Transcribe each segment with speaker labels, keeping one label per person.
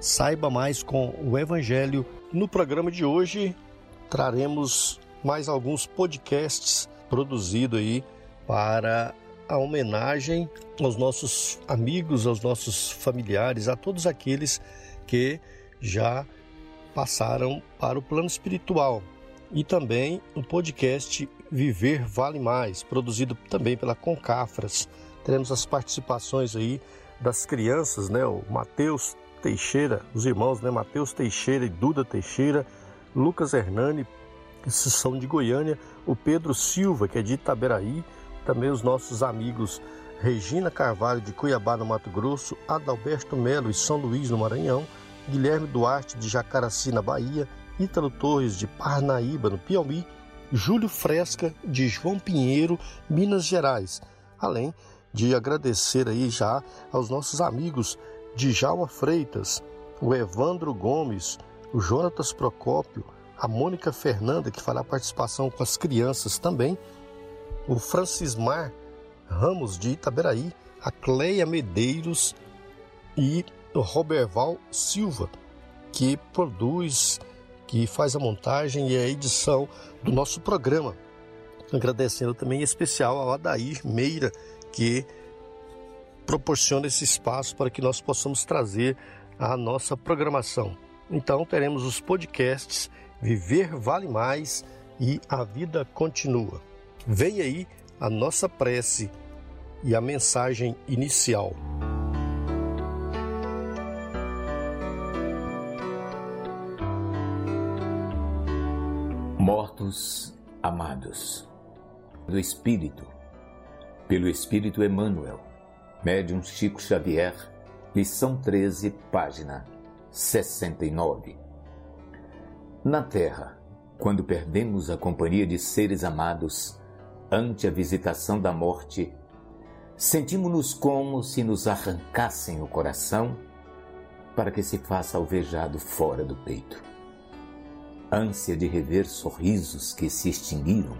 Speaker 1: Saiba mais com o Evangelho. No programa de hoje traremos mais alguns podcasts produzidos aí para a homenagem aos nossos amigos, aos nossos familiares, a todos aqueles que já passaram para o plano espiritual. E também o podcast Viver Vale Mais, produzido também pela Concafras teremos as participações aí das crianças, né? O Matheus Teixeira, os irmãos, né? Matheus Teixeira e Duda Teixeira, Lucas Hernani, que são de Goiânia, o Pedro Silva, que é de Itaberaí, também os nossos amigos Regina Carvalho de Cuiabá, no Mato Grosso, Adalberto Melo e São Luís, no Maranhão, Guilherme Duarte de Jacaraci, na Bahia, Ítalo Torres de Parnaíba, no Piauí, Júlio Fresca de João Pinheiro, Minas Gerais, além de agradecer aí já aos nossos amigos Djalma Freitas, o Evandro Gomes, o Jonatas Procópio, a Mônica Fernanda, que fará participação com as crianças também, o Francismar Ramos de Itaberaí, a Cleia Medeiros e o Roberval Silva, que produz, que faz a montagem e a edição do nosso programa. Agradecendo também em especial ao Adair Meira, que proporciona esse espaço para que nós possamos trazer a nossa programação. Então teremos os podcasts Viver Vale Mais e A Vida Continua. Vem aí a nossa prece e a mensagem inicial.
Speaker 2: Mortos amados do Espírito pelo Espírito Emmanuel, Médium Chico Xavier, lição 13, página 69. Na Terra, quando perdemos a companhia de seres amados ante a visitação da morte, sentimos-nos como se nos arrancassem o coração para que se faça alvejado fora do peito. Ânsia de rever sorrisos que se extinguiram,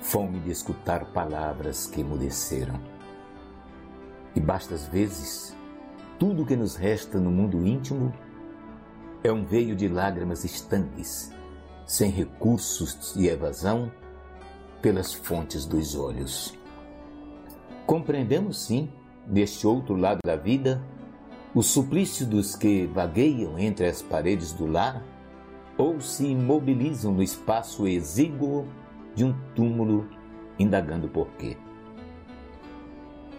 Speaker 2: fome de escutar palavras que emudeceram. E basta às vezes, tudo que nos resta no mundo íntimo é um veio de lágrimas estanques, sem recursos de evasão, pelas fontes dos olhos. Compreendemos sim, neste outro lado da vida, o suplício dos que vagueiam entre as paredes do lar ou se imobilizam no espaço exíguo de um túmulo indagando por quê.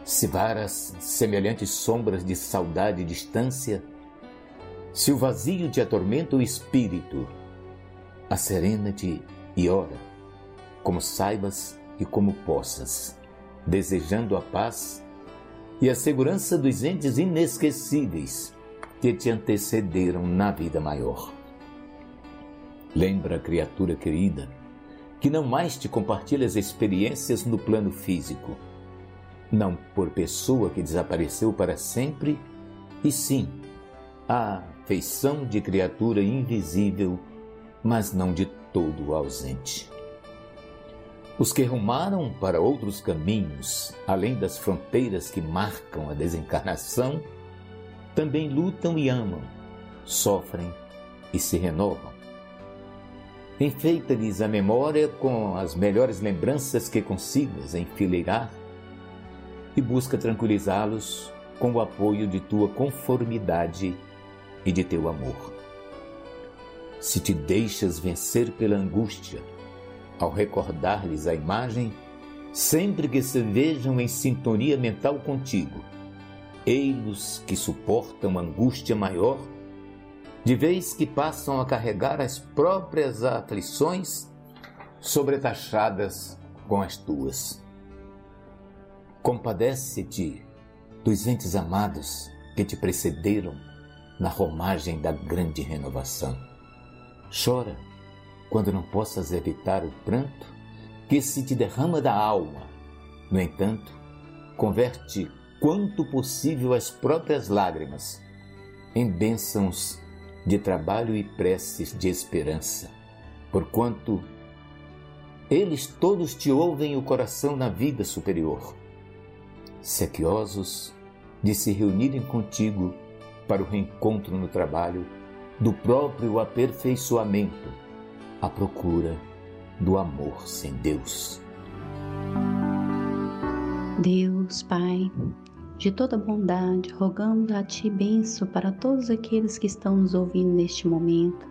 Speaker 2: Se varas semelhantes sombras de saudade e distância, se o vazio te atormenta o espírito, acerena-te e ora, como saibas e como possas, desejando a paz e a segurança dos entes inesquecíveis que te antecederam na vida maior. Lembra, criatura querida, que não mais te compartilha as experiências no plano físico, não por pessoa que desapareceu para sempre, e sim a feição de criatura invisível, mas não de todo ausente. Os que rumaram para outros caminhos, além das fronteiras que marcam a desencarnação, também lutam e amam, sofrem e se renovam Enfeita-lhes a memória com as melhores lembranças que consigas enfileirar e busca tranquilizá-los com o apoio de tua conformidade e de teu amor. Se te deixas vencer pela angústia, ao recordar-lhes a imagem, sempre que se vejam em sintonia mental contigo, ei-los que suportam angústia maior, de vez que passam a carregar as próprias aflições sobretaxadas com as tuas. Compadece-te dos entes amados que te precederam na romagem da grande renovação. Chora quando não possas evitar o pranto que se te derrama da alma. No entanto, converte quanto possível as próprias lágrimas em bênçãos de trabalho e preces de esperança, porquanto eles todos te ouvem o coração na vida superior, sequiosos de se reunirem contigo para o reencontro no trabalho do próprio aperfeiçoamento, à procura do amor sem Deus.
Speaker 3: Deus, Pai, de toda bondade, rogamos a Ti benção para todos aqueles que estão nos ouvindo neste momento,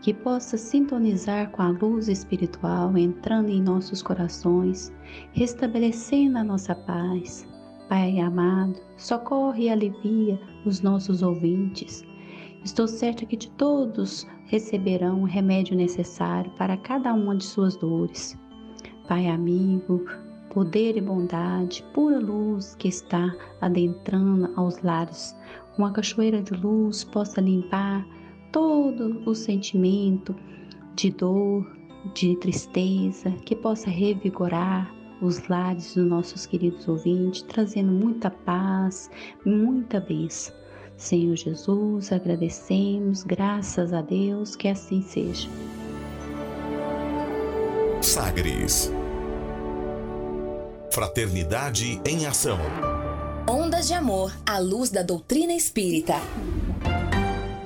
Speaker 3: que possa sintonizar com a luz espiritual entrando em nossos corações, restabelecendo a nossa paz. Pai amado, socorre e alivia os nossos ouvintes. Estou certa que de todos receberão o remédio necessário para cada uma de suas dores. Pai amigo, poder e bondade, pura luz que está adentrando aos lares, uma cachoeira de luz possa limpar todo o sentimento de dor, de tristeza, que possa revigorar os lares dos nossos queridos ouvintes, trazendo muita paz, muita bênção. Senhor Jesus, agradecemos, graças a Deus, que assim seja.
Speaker 4: Sagres Fraternidade em Ação.
Speaker 5: Ondas de Amor à luz da doutrina espírita.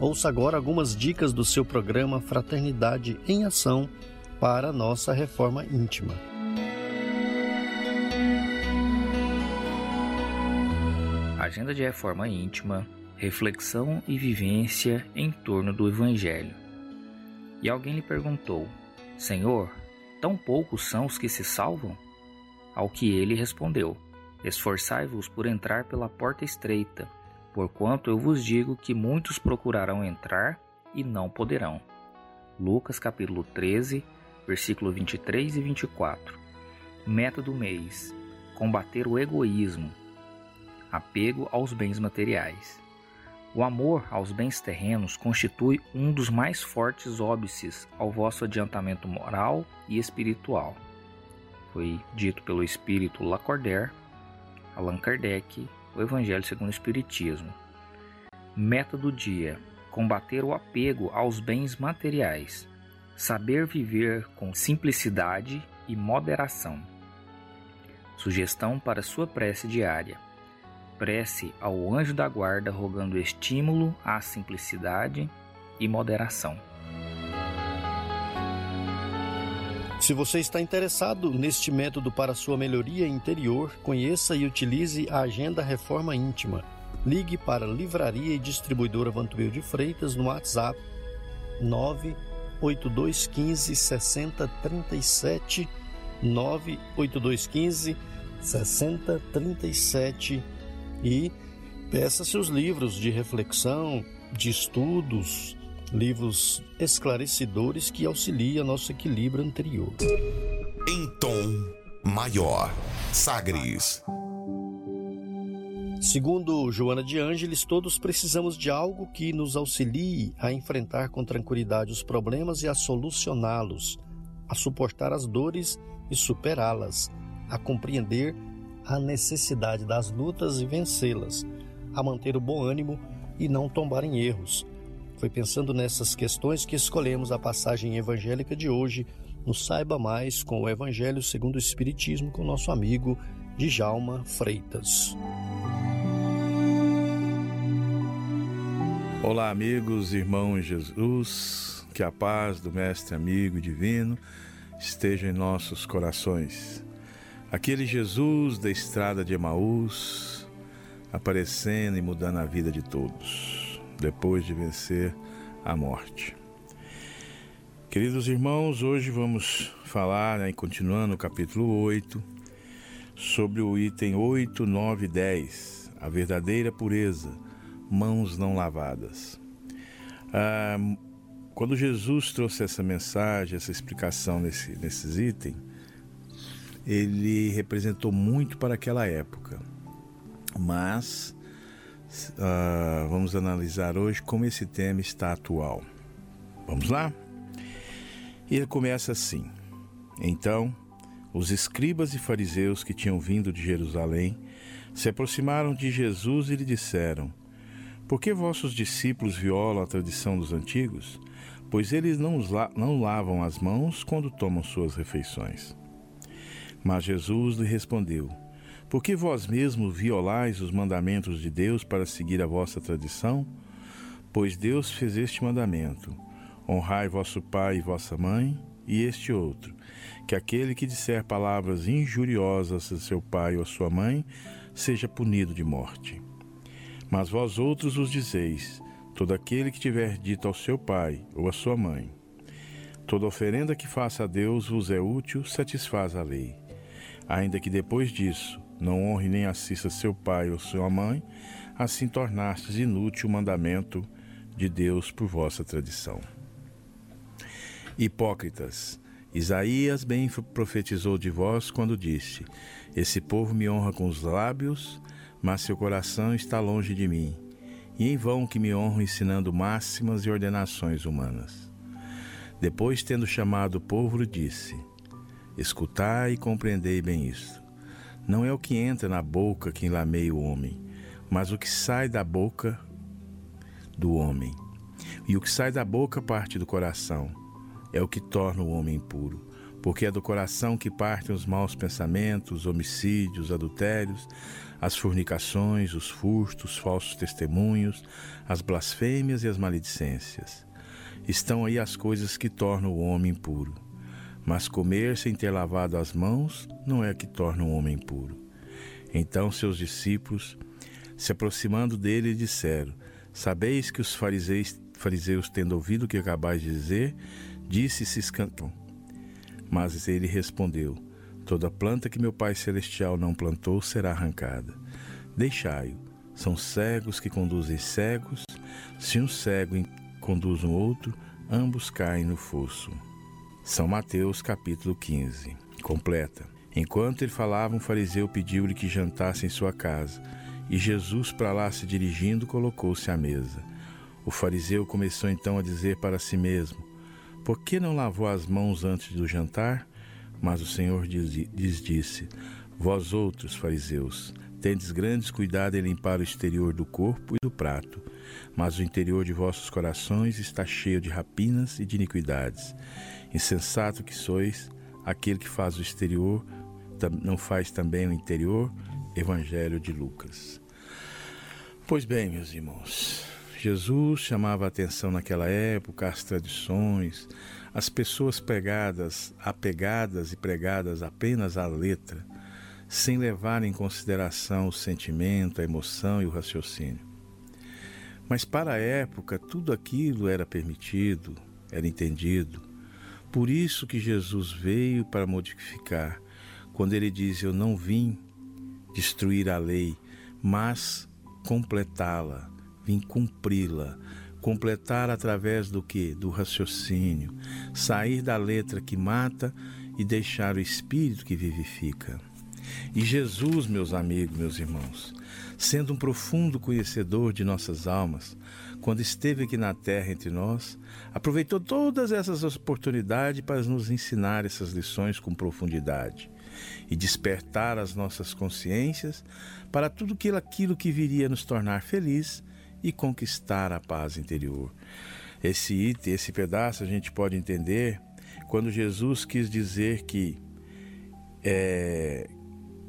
Speaker 1: Ouça agora algumas dicas do seu programa Fraternidade em Ação para nossa reforma íntima.
Speaker 6: Agenda de reforma íntima, reflexão e vivência em torno do Evangelho. E alguém lhe perguntou: Senhor, tão poucos são os que se salvam? Ao que ele respondeu: Esforçai-vos por entrar pela porta estreita, porquanto eu vos digo que muitos procurarão entrar e não poderão. Lucas capítulo 13, versículo 23 e 24. Meta do mês: combater o egoísmo, apego aos bens materiais. O amor aos bens terrenos constitui um dos mais fortes óbices ao vosso adiantamento moral e espiritual. Foi dito pelo espírito Lacordaire Allan Kardec, o Evangelho segundo o Espiritismo. Meta do dia: combater o apego aos bens materiais, saber viver com simplicidade e moderação. Sugestão para sua prece diária: prece ao anjo da guarda rogando estímulo à simplicidade e moderação.
Speaker 1: Se você está interessado neste método para sua melhoria interior, conheça e utilize a Agenda Reforma Íntima. Ligue para Livraria e Distribuidora Vantuil de Freitas no WhatsApp 98215 6037 98215 6037 e peça seus livros de reflexão, de estudos, livros esclarecedores que auxiliam nosso equilíbrio anterior.
Speaker 4: Em tom maior, Sagres.
Speaker 1: Segundo Joana de Ângeles, todos precisamos de algo que nos auxilie a enfrentar com tranquilidade os problemas e a solucioná-los, a suportar as dores e superá-las, a compreender a necessidade das lutas e vencê-las, a manter o bom ânimo e não tombar em erros, Foi pensando nessas questões que escolhemos a passagem evangélica de hoje no Saiba Mais com o Evangelho segundo o Espiritismo com nosso amigo Djalma Freitas.
Speaker 7: Olá, amigos, irmãos Jesus, que a paz do Mestre amigo divino esteja em nossos corações. Aquele Jesus da estrada de Emaús, aparecendo e mudando a vida de todos, depois de vencer a morte. Queridos irmãos, hoje vamos falar, né, continuando o capítulo 8, sobre o item 8, 9 e 10, a verdadeira pureza, mãos não lavadas. Ah, quando Jesus trouxe essa mensagem, essa explicação nesse, nesses itens, ele representou muito para aquela época. Mas ah, vamos analisar hoje como esse tema está atual. Vamos lá? E ele começa assim: Então, os escribas e fariseus que tinham vindo de Jerusalém se aproximaram de Jesus e lhe disseram: Por que vossos discípulos violam a tradição dos antigos? Pois eles não, não lavam as mãos quando tomam suas refeições. Mas Jesus lhe respondeu: Por que vós mesmos violais os mandamentos de Deus para seguir a vossa tradição? Pois Deus fez este mandamento Honrai vosso pai e vossa mãe, e este outro, que aquele que disser palavras injuriosas a seu pai ou a sua mãe, seja punido de morte. Mas vós outros os dizeis: todo aquele que tiver dito ao seu pai ou à sua mãe, toda oferenda que faça a Deus vos é útil, satisfaz a lei. Ainda que depois disso não honre nem assista seu pai ou sua mãe, assim tornastes inútil o mandamento de Deus por vossa tradição. Hipócritas, Isaías bem profetizou de vós quando disse: Esse povo me honra com os lábios, mas seu coração está longe de mim. E em vão que me honram ensinando máximas e ordenações humanas. Depois, tendo chamado o povo, disse: Escutai e compreendei bem isto. Não é o que entra na boca que enlameia o homem, mas o que sai da boca do homem. E o que sai da boca parte do coração é o que torna o homem impuro, porque é do coração que partem os maus pensamentos, homicídios, adultérios, as fornicações, os furtos, os falsos testemunhos, as blasfêmias e as maledicências. Estão aí as coisas que tornam o homem impuro. Mas comer sem ter lavado as mãos não é que torna o homem impuro. Então seus discípulos, se aproximando dele, disseram: Sabeis que os fariseus, fariseus tendo ouvido o que acabais de dizer, disse Ciscantron. Mas ele respondeu: Toda planta que meu Pai Celestial não plantou será arrancada. Deixai-o. São cegos que conduzem cegos. Se um cego conduz um outro, ambos caem no fosso. São Mateus capítulo 15. Completa. Enquanto ele falava, um fariseu pediu-lhe que jantasse em sua casa. E Jesus, para lá se dirigindo, colocou-se à mesa. O fariseu começou então a dizer para si mesmo: por que não lavou as mãos antes do jantar? Mas o Senhor lhes disse: Vós outros, fariseus, tendes grandes cuidado em limpar o exterior do corpo e do prato, mas o interior de vossos corações está cheio de rapinas e de iniquidades. Insensato que sois, aquele que faz o exterior não faz também o interior. Evangelho de Lucas. Pois bem, meus irmãos, Jesus chamava a atenção naquela época às tradições, às pessoas pregadas, apegadas e pregadas apenas à letra, sem levar em consideração o sentimento, a emoção e o raciocínio. Mas para a época, tudo aquilo era permitido, era entendido. Por isso que Jesus veio para modificar, quando ele diz: Eu não vim destruir a lei, mas completá-la vim cumpri-la, completar através do que? Do raciocínio, sair da letra que mata e deixar o espírito que vivifica. E Jesus, meus amigos, meus irmãos, sendo um profundo conhecedor de nossas almas, quando esteve aqui na terra entre nós, aproveitou todas essas oportunidades para nos ensinar essas lições com profundidade e despertar as nossas consciências para tudo aquilo que viria nos tornar felizes e conquistar a paz interior. Esse item, esse pedaço a gente pode entender quando Jesus quis dizer que é,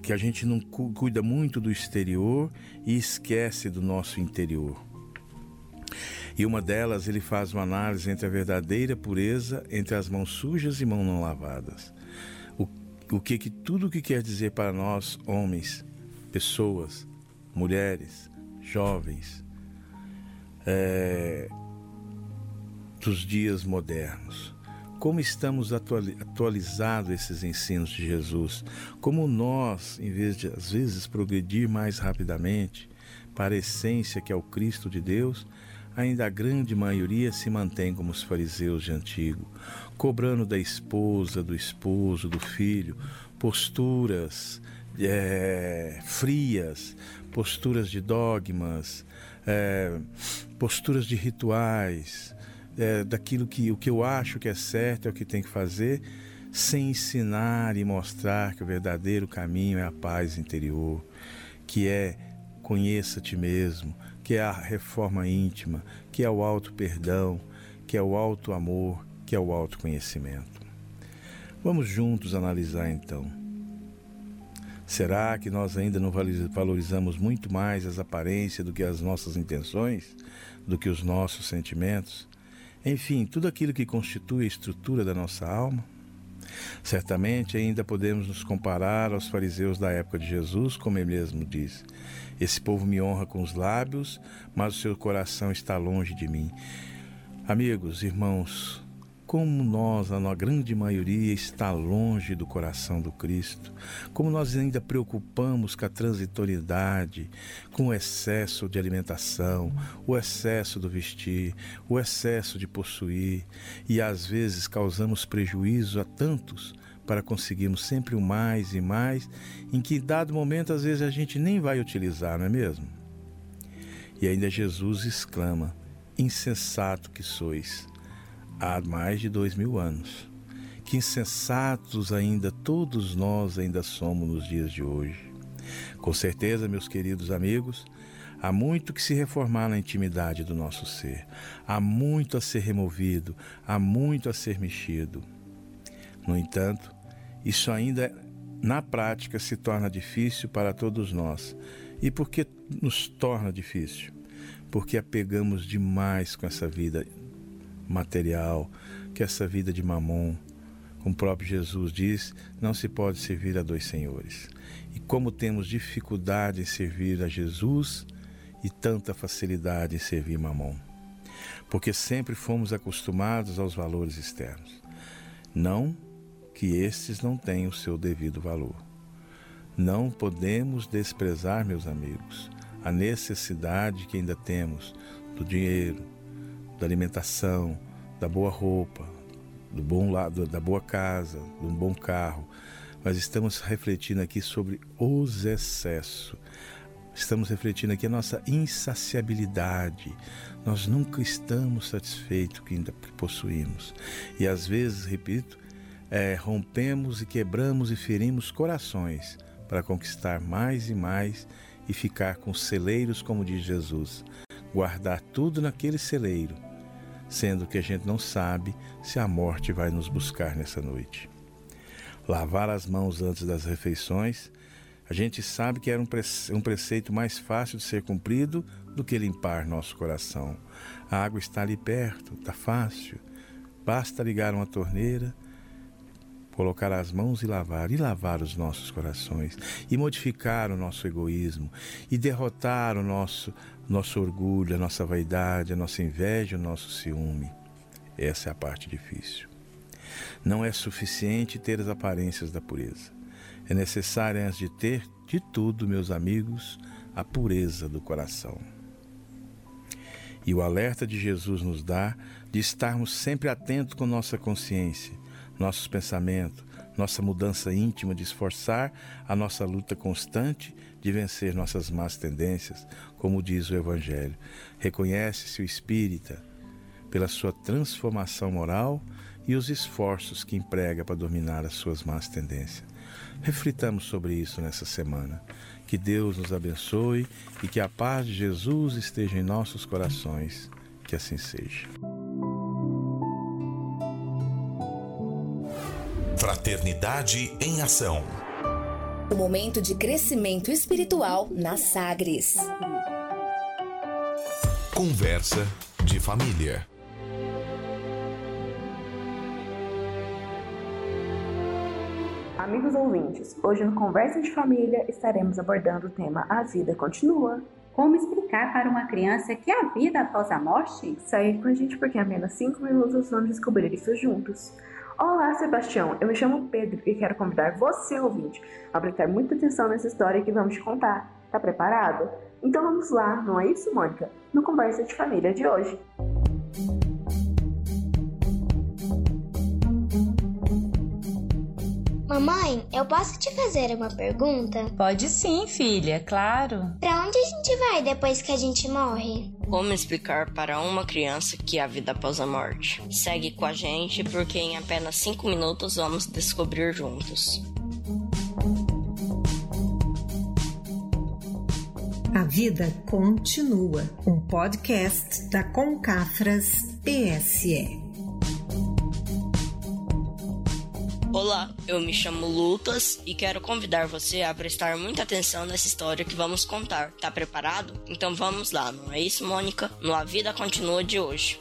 Speaker 7: que a gente não cuida muito do exterior e esquece do nosso interior. E uma delas ele faz uma análise entre a verdadeira pureza entre as mãos sujas e mãos não lavadas. O, o que que tudo que quer dizer para nós homens, pessoas, mulheres, jovens, é, dos dias modernos. Como estamos atualizados esses ensinos de Jesus? Como nós, em vez de às vezes progredir mais rapidamente para a essência que é o Cristo de Deus, ainda a grande maioria se mantém como os fariseus de antigo, cobrando da esposa, do esposo, do filho, posturas é, frias, posturas de dogmas, é, posturas de rituais, é, daquilo que o que eu acho que é certo é o que tem que fazer, sem ensinar e mostrar que o verdadeiro caminho é a paz interior, que é conheça a ti mesmo, que é a reforma íntima, que é o alto perdão, que é o alto amor, que é o autoconhecimento. Vamos juntos analisar então. Será que nós ainda não valorizamos muito mais as aparências do que as nossas intenções, do que os nossos sentimentos? Enfim, tudo aquilo que constitui a estrutura da nossa alma. Certamente ainda podemos nos comparar aos fariseus da época de Jesus, como ele mesmo diz: Esse povo me honra com os lábios, mas o seu coração está longe de mim. Amigos, irmãos, como nós, a grande maioria, está longe do coração do Cristo, como nós ainda preocupamos com a transitoriedade, com o excesso de alimentação, o excesso do vestir, o excesso de possuir, e às vezes causamos prejuízo a tantos para conseguirmos sempre o mais e mais, em que dado momento às vezes a gente nem vai utilizar, não é mesmo? E ainda Jesus exclama: Insensato que sois há mais de dois mil anos. Que insensatos ainda todos nós ainda somos nos dias de hoje. Com certeza, meus queridos amigos, há muito que se reformar na intimidade do nosso ser. Há muito a ser removido, há muito a ser mexido. No entanto, isso ainda na prática se torna difícil para todos nós. E por que nos torna difícil? Porque apegamos demais com essa vida material, que essa vida de mamon, como o próprio Jesus diz, não se pode servir a dois senhores. E como temos dificuldade em servir a Jesus e tanta facilidade em servir mamon. Porque sempre fomos acostumados aos valores externos. Não que estes não tenham o seu devido valor. Não podemos desprezar, meus amigos, a necessidade que ainda temos do dinheiro, da alimentação, da boa roupa, do bom lado, da boa casa, de um bom carro. Mas estamos refletindo aqui sobre os excessos. Estamos refletindo aqui a nossa insaciabilidade. Nós nunca estamos satisfeitos com o que possuímos. E às vezes, repito, é, rompemos e quebramos e ferimos corações para conquistar mais e mais e ficar com celeiros, como diz Jesus. Guardar tudo naquele celeiro sendo que a gente não sabe se a morte vai nos buscar nessa noite. Lavar as mãos antes das refeições, a gente sabe que era um, preceito mais fácil de ser cumprido do que limpar nosso coração. A água está ali perto, está fácil. Basta ligar uma torneira, colocar as mãos e lavar, e lavar os nossos corações, e modificar o nosso egoísmo, e derrotar o nosso nosso orgulho, a nossa vaidade, a nossa inveja, o nosso ciúme. Essa é a parte difícil. Não é suficiente ter as aparências da pureza. É necessário, antes de ter de tudo, meus amigos, a pureza do coração. E o alerta de Jesus nos dá de estarmos sempre atentos com nossa consciência, nossos pensamentos, nossa mudança íntima, de esforçar a nossa luta constante de vencer nossas más tendências, como diz o Evangelho. Reconhece-se o espírita pela sua transformação moral e os esforços que emprega para dominar as suas más tendências. Reflitamos sobre isso nessa semana Que Deus nos abençoe e que a paz de Jesus esteja em nossos corações. Que assim seja.
Speaker 4: Fraternidade em Ação.
Speaker 5: O momento de crescimento espiritual na Sagres.
Speaker 4: Conversa de família.
Speaker 8: Amigos ouvintes, hoje no Conversa de Família estaremos abordando o tema A Vida Continua.
Speaker 9: Como explicar para uma criança que há vida após a morte?
Speaker 8: Sair com a gente porque em apenas 5 minutos vamos descobrir isso juntos. Olá, Sebastião. Eu me chamo Pedro e quero convidar você, ouvinte, a prestar muita atenção nessa história que vamos te contar. Tá preparado? Então vamos lá, não é isso, Mônica? No Conversa de Família de hoje.
Speaker 10: Mamãe, eu posso te fazer uma pergunta?
Speaker 11: Pode sim, filha, claro.
Speaker 10: Para onde a gente vai depois que a gente morre?
Speaker 12: Como explicar para uma criança que há vida após a morte? Segue com a gente porque em apenas 5 minutos vamos descobrir juntos.
Speaker 13: A Vida Continua, um podcast da Concafras PSE.
Speaker 12: Olá, eu me chamo Lucas e quero convidar você a prestar muita atenção nessa história que vamos contar. Tá preparado? Então vamos lá, não é isso, Mônica? No A Vida Continua de hoje.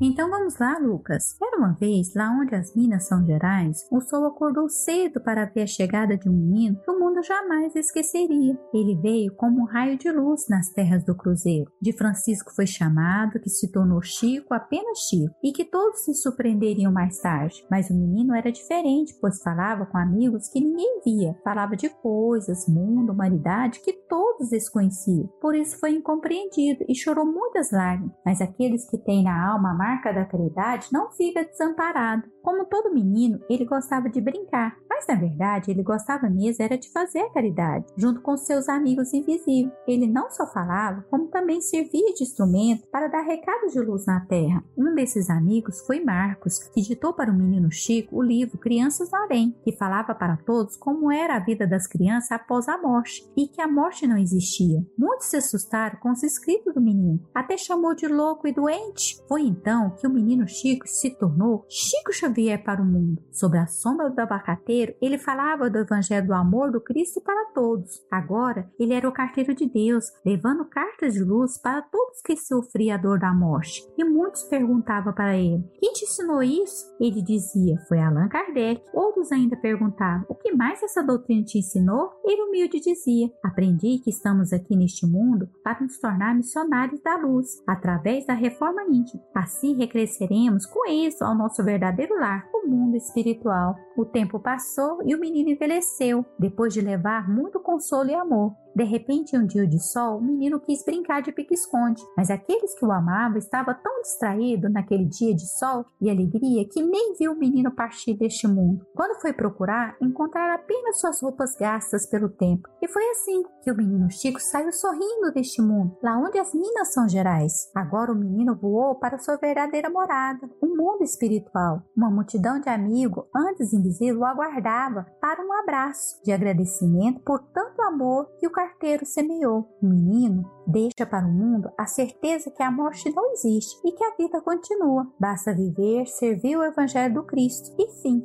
Speaker 9: Então vamos lá, Lucas. Era uma vez, lá onde as minas são gerais, o sol acordou cedo para ver a chegada de um menino que o mundo jamais esqueceria. Ele veio como um raio de luz nas terras do Cruzeiro. De Francisco foi chamado, que se tornou Chico apenas Chico, e que todos se surpreenderiam mais tarde. Mas o menino era diferente, pois falava com amigos que ninguém via. Falava de coisas, mundo, humanidade que todos desconheciam. Por isso foi incompreendido e chorou muitas lágrimas. Mas aqueles que têm na alma marca da caridade não fica desamparado. Como todo menino, ele gostava de brincar, mas na verdade ele gostava mesmo era de fazer a caridade, junto com seus amigos invisíveis. Ele não só falava, como também servia de instrumento para dar recados de luz na terra. Um desses amigos foi Marcos, que ditou para o menino Chico o livro Crianças no Além, que falava para todos como era a vida das crianças após a morte e que a morte não existia. Muitos se assustaram com os escritos do menino, até chamou de louco e doente. Foi então que o menino Chico se tornou Chico Xavier para o mundo. Sob a sombra do abacateiro, ele falava do evangelho do amor do Cristo para todos. Agora, ele era o carteiro de Deus, levando cartas de luz para todos que sofriam a dor da morte. E muitos perguntavam para ele: Quem te ensinou isso? Ele dizia: Foi Allan Kardec. Outros ainda perguntavam: O que mais essa doutrina te ensinou? Ele humilde dizia: Aprendi que estamos aqui neste mundo para nos tornar missionários da luz, através da reforma íntima. Assim recresceremos com isso ao nosso verdadeiro o mundo espiritual. O tempo passou e o menino envelheceu, depois de levar muito consolo e amor. De repente, em um dia de sol, o menino quis brincar de pique-esconde, mas aqueles que o amavam estavam tão distraídos naquele dia de sol e alegria que nem viu o menino partir deste mundo. Quando foi procurar, encontraram apenas suas roupas gastas pelo tempo. E foi assim que o menino Chico saiu sorrindo deste mundo, lá onde as minas são gerais. Agora o menino voou para sua verdadeira morada, o um mundo espiritual. Uma multidão de amigos, antes invisível, o aguardava para um abraço de agradecimento por tanto amor que o carteiro semeou. O menino deixa para o mundo a certeza que a morte não existe e que a vida continua. Basta viver, servir o Evangelho do Cristo e fim.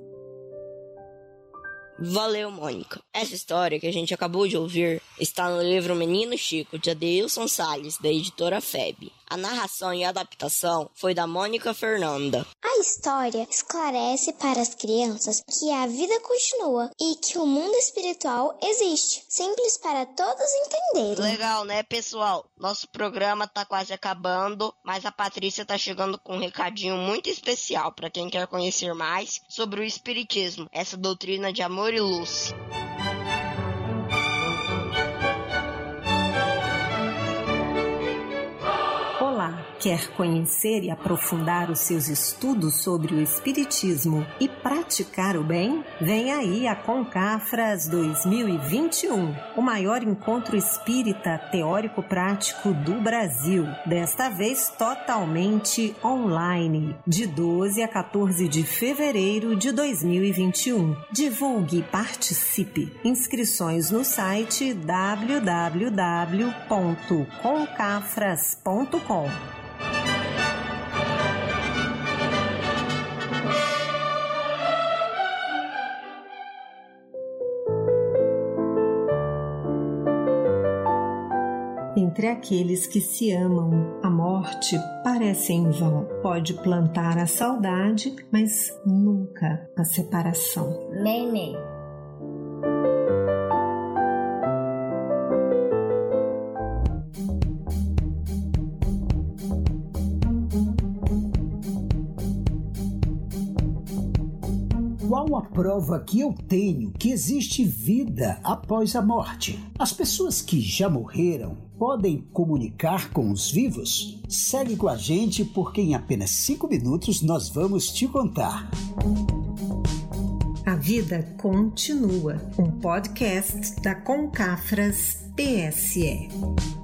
Speaker 12: Valeu, Mônica. Essa história que a gente acabou de ouvir está no livro Menino Chico, de Adeilson Salles, da editora FEB. A narração e adaptação foi da Mônica Fernanda.
Speaker 10: A história esclarece para as crianças que a vida continua e que o mundo espiritual existe. Simples para todos entenderem.
Speaker 12: Legal, né, pessoal? Nosso programa tá quase acabando, mas a Patrícia tá chegando com um recadinho muito especial para quem quer conhecer mais sobre o espiritismo, essa doutrina de amor e luz.
Speaker 13: Quer conhecer e aprofundar os seus estudos sobre o Espiritismo e praticar o bem? Vem aí a Concafras 2021, o maior encontro espírita teórico-prático do Brasil, desta vez totalmente online, de 12 a 14 de fevereiro de 2021. Divulgue e participe. Inscrições no site www.concafras.com. aqueles que se amam, a morte parece em vão. Pode plantar a saudade, mas nunca a separação.
Speaker 14: Neném.
Speaker 15: Qual a prova que eu tenho que existe vida após a morte? As pessoas que já morreram podem comunicar com os vivos? Segue com a gente porque em apenas cinco minutos nós vamos te contar.
Speaker 13: A vida continua. Um podcast da Concafras PSE.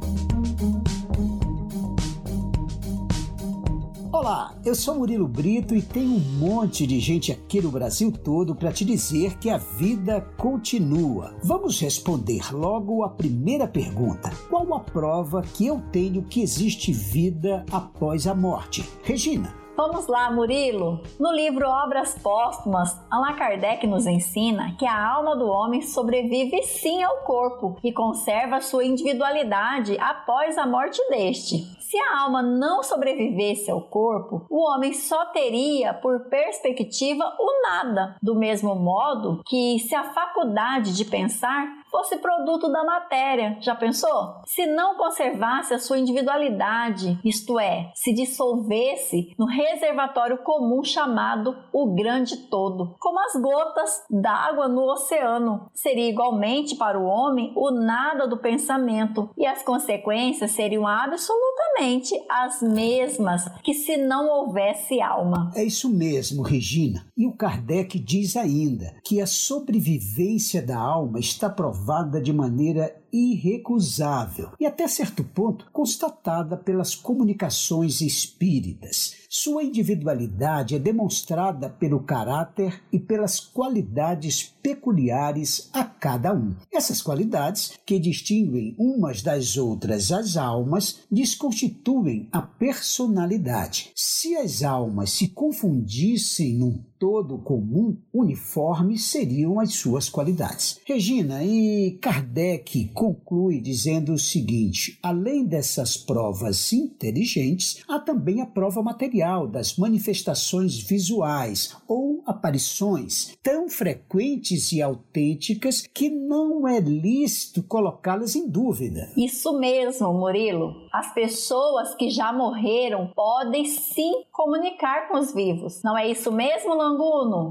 Speaker 15: Olá, eu sou Murilo Brito e tem um monte de gente aqui no Brasil todo para te dizer que a vida continua. Vamos responder logo a primeira pergunta: qual a prova que eu tenho que existe vida após a morte? Regina.
Speaker 11: Vamos lá, Murilo! No livro Obras Póstumas, Allan Kardec nos ensina que a alma do homem sobrevive sim ao corpo e conserva sua individualidade após a morte deste. Se a alma não sobrevivesse ao corpo, o homem só teria por perspectiva o nada, do mesmo modo que se a faculdade de pensar fosse produto da matéria. Já pensou? Se não conservasse a sua individualidade, isto é, se dissolvesse no reservatório comum chamado o grande todo, como as gotas d'água no oceano, seria igualmente para o homem o nada do pensamento e as consequências seriam absolutamente as mesmas que se não houvesse alma.
Speaker 15: É isso mesmo, Regina. E o Kardec diz ainda que a sobrevivência da alma está provada provada de maneira irrecusável e, até certo ponto, constatada pelas comunicações espíritas. Sua individualidade é demonstrada pelo caráter e pelas qualidades peculiares a cada um. Essas qualidades, que distinguem umas das outras as almas, lhes constituem a personalidade. Se as almas se confundissem num todo comum, uniformes seriam as suas qualidades. Regina, e Kardec conclui dizendo o seguinte: além dessas provas inteligentes, há também a prova material das manifestações visuais ou aparições tão frequentes e autênticas que não é lícito colocá-las em dúvida.
Speaker 11: Isso mesmo, Murilo. As pessoas que já morreram podem sim comunicar com os vivos. Não é isso mesmo,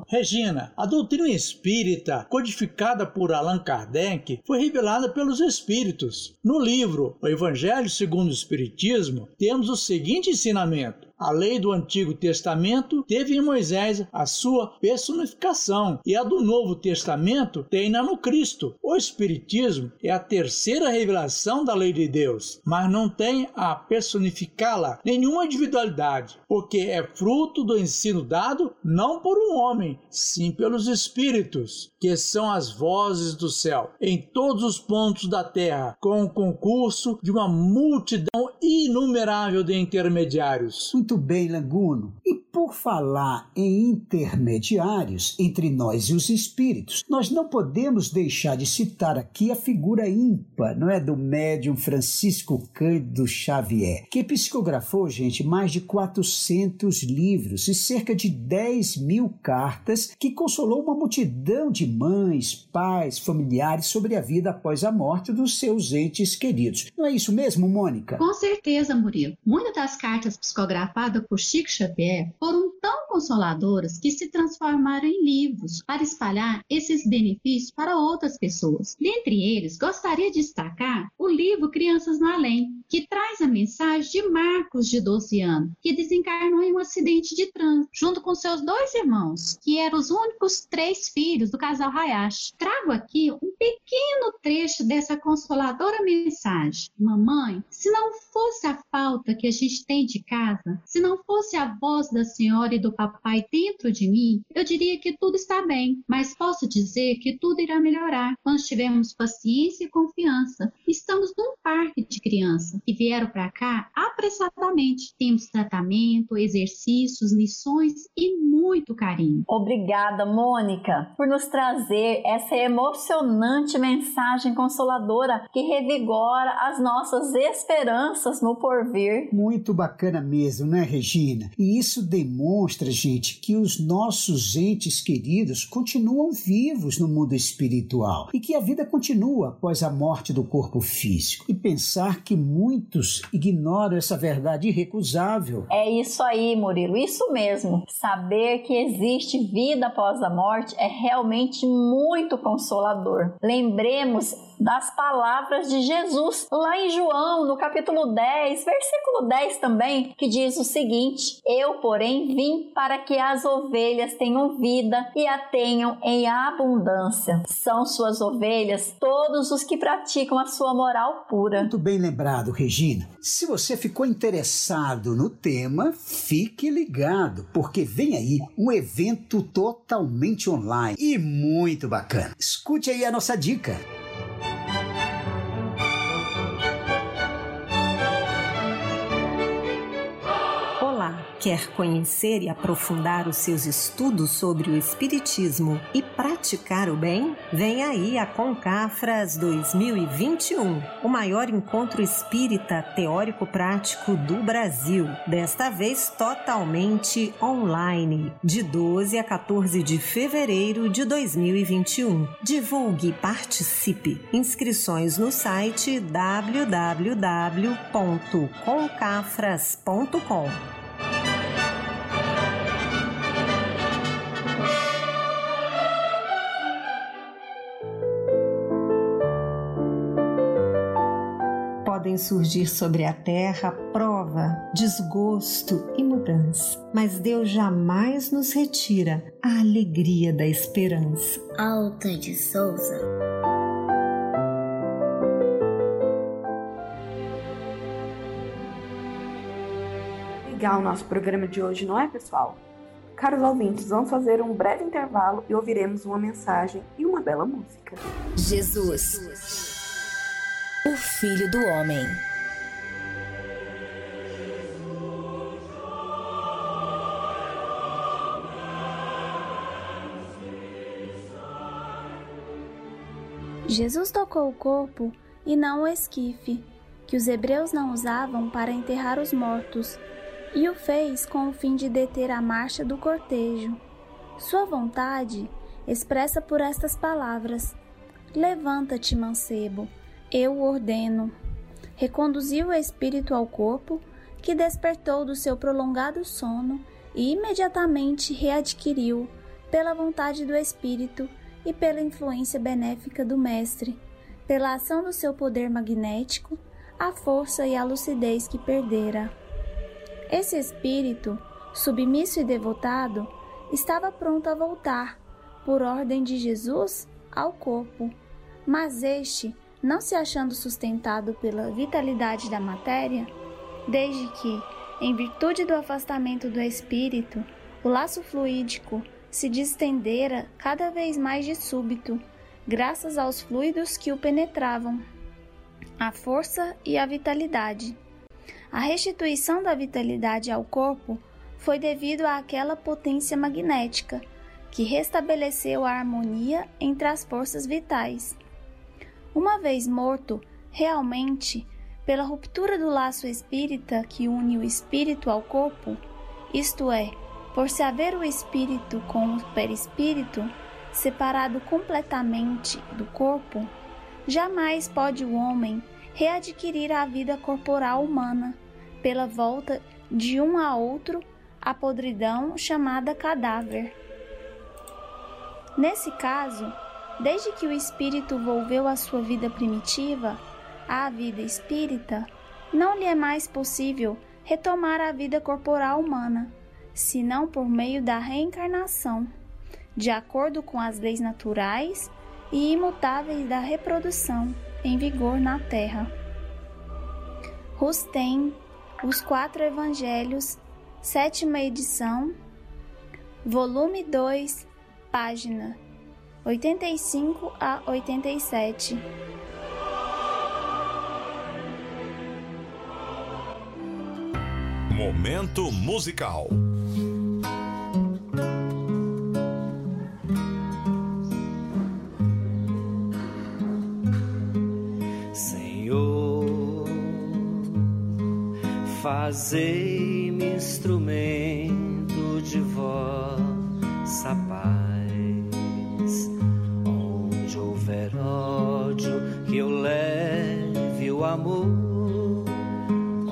Speaker 16: Regina, a doutrina espírita, codificada por Allan Kardec, foi revelada pelos espíritos. No livro O Evangelho segundo o Espiritismo, temos o seguinte ensinamento: a lei do Antigo Testamento teve em Moisés a sua personificação e a do Novo Testamento tem-na no Cristo. O Espiritismo é a terceira revelação da lei de Deus, mas não tem a personificá-la nenhuma individualidade, porque é fruto do ensino dado não por um homem, sim pelos Espíritos, que são as vozes do céu, em todos os pontos da terra, com o concurso de uma multidão inumerável de intermediários.
Speaker 15: Muito bem, Laguno. E por falar em intermediários entre nós e os espíritos, nós não podemos deixar de citar aqui a figura ímpar, não é, do médium Francisco Cândido Xavier, que psicografou, gente, mais de 400 livros e cerca de 10 mil cartas, que consolou uma multidão de mães, pais, familiares sobre a vida após a morte dos seus entes queridos. Não é isso mesmo, Mônica?
Speaker 9: Com certeza, Murilo. Muitas das cartas psicografadas por Chico Xavier foram tão
Speaker 17: consoladoras que se transformaram em livros para espalhar esses benefícios para outras pessoas. Dentre eles, gostaria de destacar o livro Crianças no Além, que traz a mensagem de Marcos, de 12 anos, que desencarnou em um acidente de trânsito, junto com seus dois irmãos, que eram os únicos três filhos do casal Hayashi. Trago aqui um pequeno trecho dessa consoladora mensagem. Mamãe, se não fosse a falta que a gente tem de casa, se não fosse a voz da senhora e do papai dentro de mim, eu diria que tudo está bem, mas posso dizer que tudo irá melhorar quando tivermos paciência e confiança. Estamos num parque de crianças que vieram para cá apressadamente. Temos tratamento, exercícios, lições e muito carinho.
Speaker 11: Obrigada, Mônica, por nos trazer essa emocionante mensagem consoladora que revigora as nossas esperanças no porvir.
Speaker 15: Muito bacana mesmo, né, Regina? E isso demonstra, gente, que os nossos entes queridos continuam vivos no mundo espiritual e que a vida continua após a morte do corpo físico. E pensar que muitos ignoram essa verdade irrecusável.
Speaker 11: É isso aí, Murilo, isso mesmo. Saber que existe vida após a morte é realmente muito consolador. Lembremos das palavras de Jesus lá em João, no capítulo 10, versículo 10 também, que diz o seguinte: Eu, porém, vim para que as ovelhas tenham vida e a tenham em abundância. São suas ovelhas todos os que praticam a sua moral pura.
Speaker 15: Muito bem lembrado, Regina. Se você ficou interessado no tema, fique ligado, porque vem aí um evento totalmente online e muito bacana. Escute aí a nossa dica.
Speaker 13: Quer conhecer e aprofundar os seus estudos sobre o Espiritismo e praticar o bem? Vem aí a Concafras 2021, o maior encontro espírita teórico-prático do Brasil, desta vez totalmente online, de 12 a 14 de fevereiro de 2021. Divulgue e participe. Inscrições no site www.concafras.com. podem surgir sobre a terra prova, desgosto e mudança, mas Deus jamais nos retira a alegria da esperança.
Speaker 18: Alta de Souza.
Speaker 8: Legal o nosso programa de hoje, não é, pessoal? Caros ouvintes, vamos fazer um breve intervalo e ouviremos uma mensagem e uma bela música.
Speaker 5: Jesus o Filho do Homem.
Speaker 14: Jesus tocou o corpo e não o esquife, que os hebreus não usavam para enterrar os mortos, e o fez com o fim de deter a marcha do cortejo. Sua vontade, expressa por estas palavras: Levanta-te, mancebo eu ordeno. Reconduziu o espírito ao corpo, que despertou do seu prolongado sono e imediatamente readquiriu, pela vontade do espírito e pela influência benéfica do mestre, pela ação do seu poder magnético, a força e a lucidez que perdera. Esse espírito, submisso e devotado, estava pronto a voltar, por ordem de Jesus, ao corpo, mas este não se achando sustentado pela vitalidade da matéria, desde que, em virtude do afastamento do espírito, o laço fluídico se distendera cada vez mais de súbito, graças aos fluidos que o penetravam, a força e a vitalidade. A restituição da vitalidade ao corpo foi devido àquela potência magnética que restabeleceu a harmonia entre as forças vitais uma vez morto, realmente, pela ruptura do laço espírita que une o espírito ao corpo, isto é, por se haver o espírito com o perispírito separado completamente do corpo, jamais pode o homem readquirir a vida corporal humana pela volta de um a outro a podridão chamada cadáver. Nesse caso, desde que o espírito volveu à sua vida primitiva, à vida espírita, não lhe é mais possível retomar a vida corporal humana, senão por meio da reencarnação, de acordo com as leis naturais e imutáveis da reprodução em vigor na Terra. Rustem, Os Quatro Evangelhos, sétima edição, volume 2, página 85 a 87.
Speaker 4: Momento musical.
Speaker 19: Senhor, fazei-me instrumento de vossa paz. Onde houver ódio, que eu leve o amor.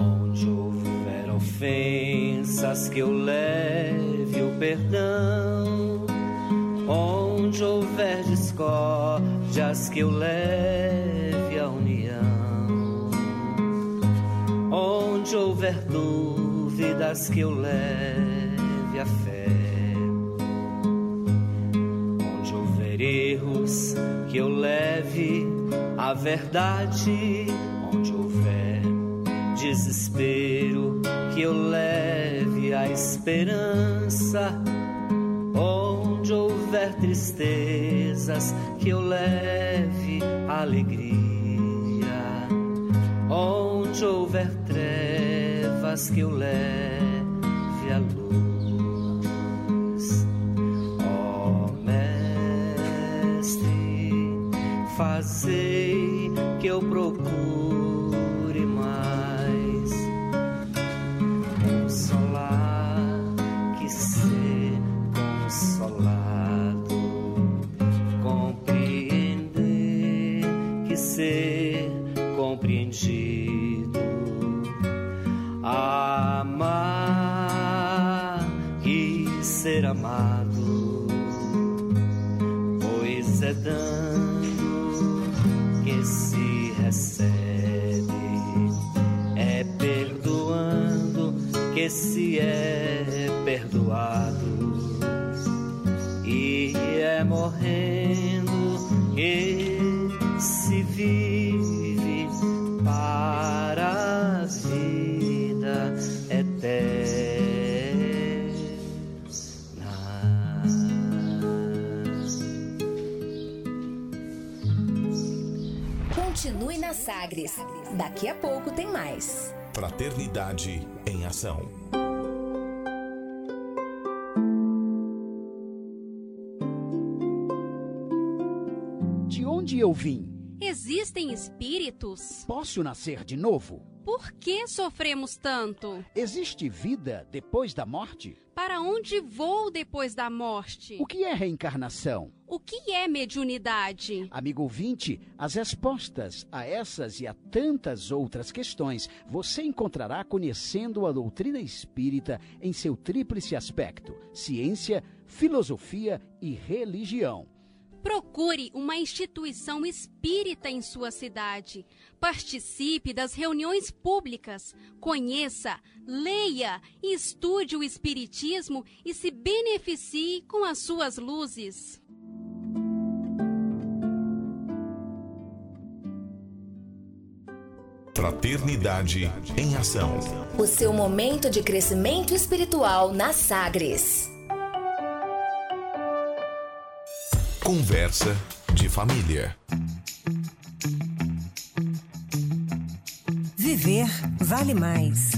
Speaker 19: Onde houver ofensas, que eu leve o perdão. Onde houver discórdias, que eu leve a união. Onde houver dúvidas, que eu leve que eu leve a verdade. Onde houver desespero, que eu leve a esperança. Onde houver tristezas, que eu leve alegria. Onde houver trevas, que eu leve fazei mais.
Speaker 4: Fraternidade em ação.
Speaker 18: De onde eu vim?
Speaker 20: Existem espíritos?
Speaker 18: Posso nascer de novo?
Speaker 20: Por que sofremos tanto?
Speaker 18: Existe vida depois da morte?
Speaker 20: Para onde vou depois da morte?
Speaker 18: O que é reencarnação?
Speaker 20: O que é mediunidade?
Speaker 18: Amigo ouvinte, as respostas a essas e a tantas outras questões você encontrará conhecendo a doutrina espírita em seu tríplice aspecto: ciência, filosofia e religião.
Speaker 20: Procure uma instituição espírita em sua cidade. Participe das reuniões públicas. Conheça, leia e estude o Espiritismo e se beneficie com as suas luzes.
Speaker 4: Fraternidade em ação.
Speaker 5: O seu momento de crescimento espiritual na Sagres.
Speaker 4: Conversa de família.
Speaker 13: Viver vale mais.